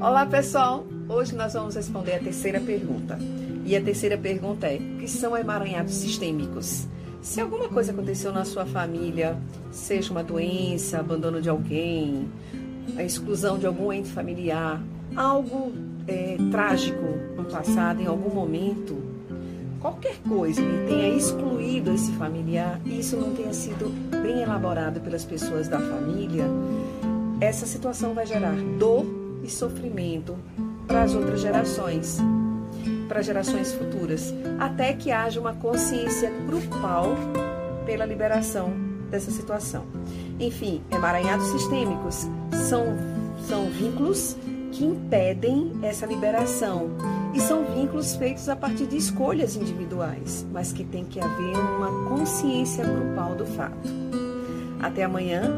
Olá pessoal, hoje nós vamos responder a terceira pergunta. E a terceira pergunta é: o que são emaranhados sistêmicos? Se alguma coisa aconteceu na sua família, seja uma doença, abandono de alguém, a exclusão de algum ente familiar, algo é, trágico no passado, em algum momento, qualquer coisa que tenha excluído esse familiar e isso não tenha sido bem elaborado pelas pessoas da família, essa situação vai gerar dor e sofrimento para as outras gerações, para gerações futuras, até que haja uma consciência grupal pela liberação dessa situação. Enfim, emaranhados sistêmicos são, são vínculos que impedem essa liberação. E são vínculos feitos a partir de escolhas individuais, mas que tem que haver uma consciência grupal do fato. Até amanhã,